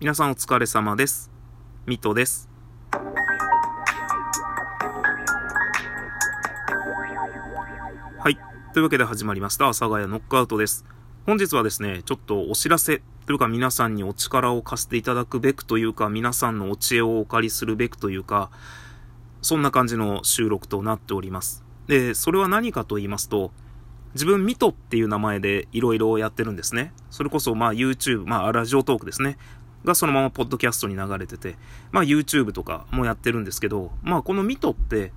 皆さんお疲れ様です。ミトです。はい。というわけで始まりました、阿佐ヶ谷ノックアウトです。本日はですね、ちょっとお知らせというか皆さんにお力を貸していただくべくというか、皆さんのお知恵をお借りするべくというか、そんな感じの収録となっております。で、それは何かと言いますと、自分、ミトっていう名前でいろいろやってるんですね。それこそ、まあ YouTube、まあラジオトークですね。がそのままポッドキャストに流れてて、まあ YouTube とかもやってるんですけど、まあこのミトって、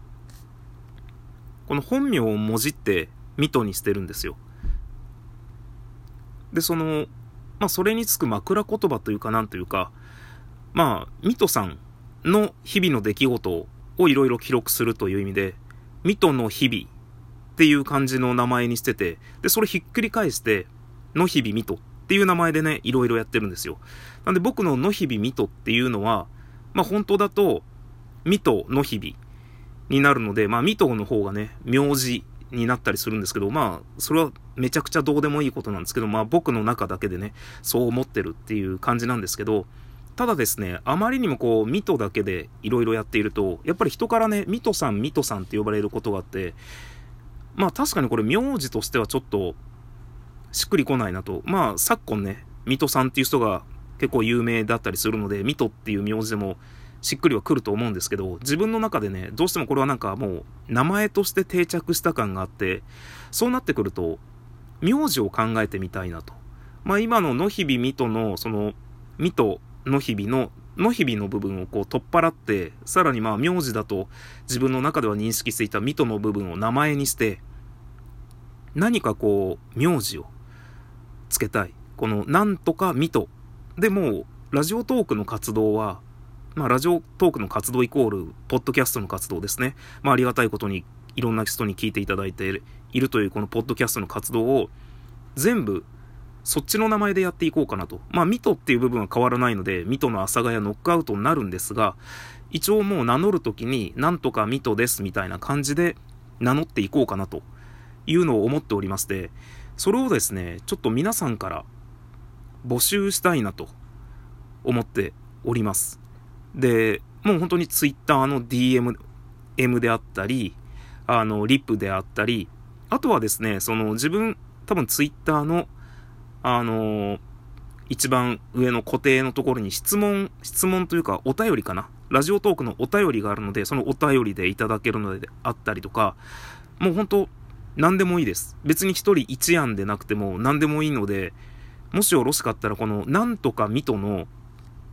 この本名をもじってミトにしてるんですよ。で、その、まあそれにつく枕言葉というかなんというか、まあ、ミトさんの日々の出来事をいろいろ記録するという意味で、ミトの日々っていう感じの名前にしてて、で、それひっくり返して、の日々ミトっっていう名前でね、いろいろやってるんですよ。なんで僕の野日々ミトっていうのは、まあ本当だと、ミト野日々になるので、まあミトの方がね、名字になったりするんですけど、まあ、それはめちゃくちゃどうでもいいことなんですけど、まあ僕の中だけでね、そう思ってるっていう感じなんですけど、ただですね、あまりにもこう、ミトだけでいろいろやっていると、やっぱり人からね、ミトさん、ミトさんって呼ばれることがあって、まあ確かにこれ名字としてはちょっと、しっくりこないなと。まあ昨今ね、水戸さんっていう人が結構有名だったりするので、水戸っていう名字でもしっくりはくると思うんですけど、自分の中でね、どうしてもこれはなんかもう名前として定着した感があって、そうなってくると、名字を考えてみたいなと。まあ今の野日々水戸の、その、水戸野日々のの日々の部分をこう取っ払って、さらにまあ名字だと自分の中では認識していた水戸の部分を名前にして、何かこう、名字をつけたい。このなんとか水戸。でも、ラジオトークの活動は、まあラジオトークの活動イコール、ポッドキャストの活動ですね。まあありがたいことにいろんな人に聞いていただいているというこのポッドキャストの活動を全部そっちの名前でやっていこうかなと。まあ、ミトっていう部分は変わらないので、ミトの阿佐ヶ谷ノックアウトになるんですが、一応もう名乗るときに、なんとかミトですみたいな感じで名乗っていこうかなというのを思っておりまして、それをですね、ちょっと皆さんから募集したいなと思っております。で、もう本当にツイッターの DM、M であったり、あの、リップであったり、あとはですね、その自分、多分ツイッターのあのー、一番上の固定のところに質問、質問というかお便りかな。ラジオトークのお便りがあるので、そのお便りでいただけるのであったりとか、もう本当何でもいいです。別に一人一案でなくても何でもいいので、もしよろしかったらこのなんとかミトの、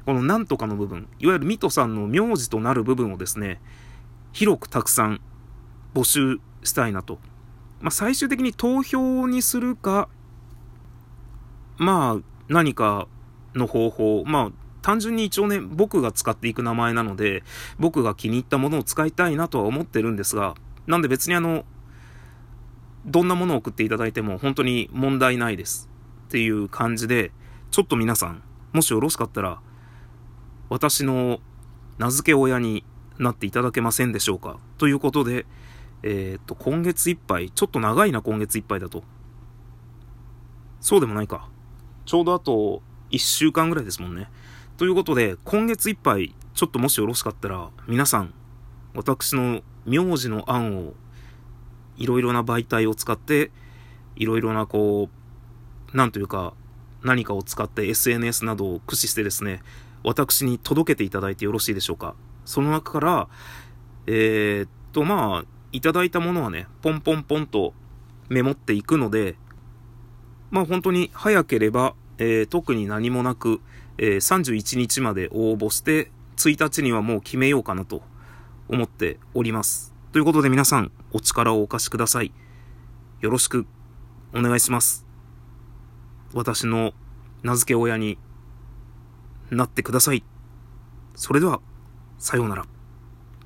このなんとかの部分、いわゆるミトさんの名字となる部分をですね、広くたくさん募集したいなと。まあ、最終的に投票にするか、まあ、何かの方法、まあ、単純に一応ね、僕が使っていく名前なので、僕が気に入ったものを使いたいなとは思ってるんですが、なんで別にあの、どんなものを送っていただいても本当に問題ないですっていう感じで、ちょっと皆さん、もしよろしかったら、私の名付け親になっていただけませんでしょうかということで、えー、っと、今月いっぱい、ちょっと長いな、今月いっぱいだと。そうでもないか。ちょうどあと1週間ぐらいですもんね。ということで、今月いっぱい、ちょっともしよろしかったら、皆さん、私の名字の案を、いろいろな媒体を使って、いろいろなこう、なんというか、何かを使って SNS などを駆使してですね、私に届けていただいてよろしいでしょうか。その中から、えー、っと、まあ、いただいたものはね、ポンポンポンとメモっていくので、まあ本当に早ければ、えー、特に何もなく、えー、31日まで応募して、1日にはもう決めようかなと思っております。ということで皆さん、お力をお貸しください。よろしくお願いします。私の名付け親になってください。それでは、さようなら。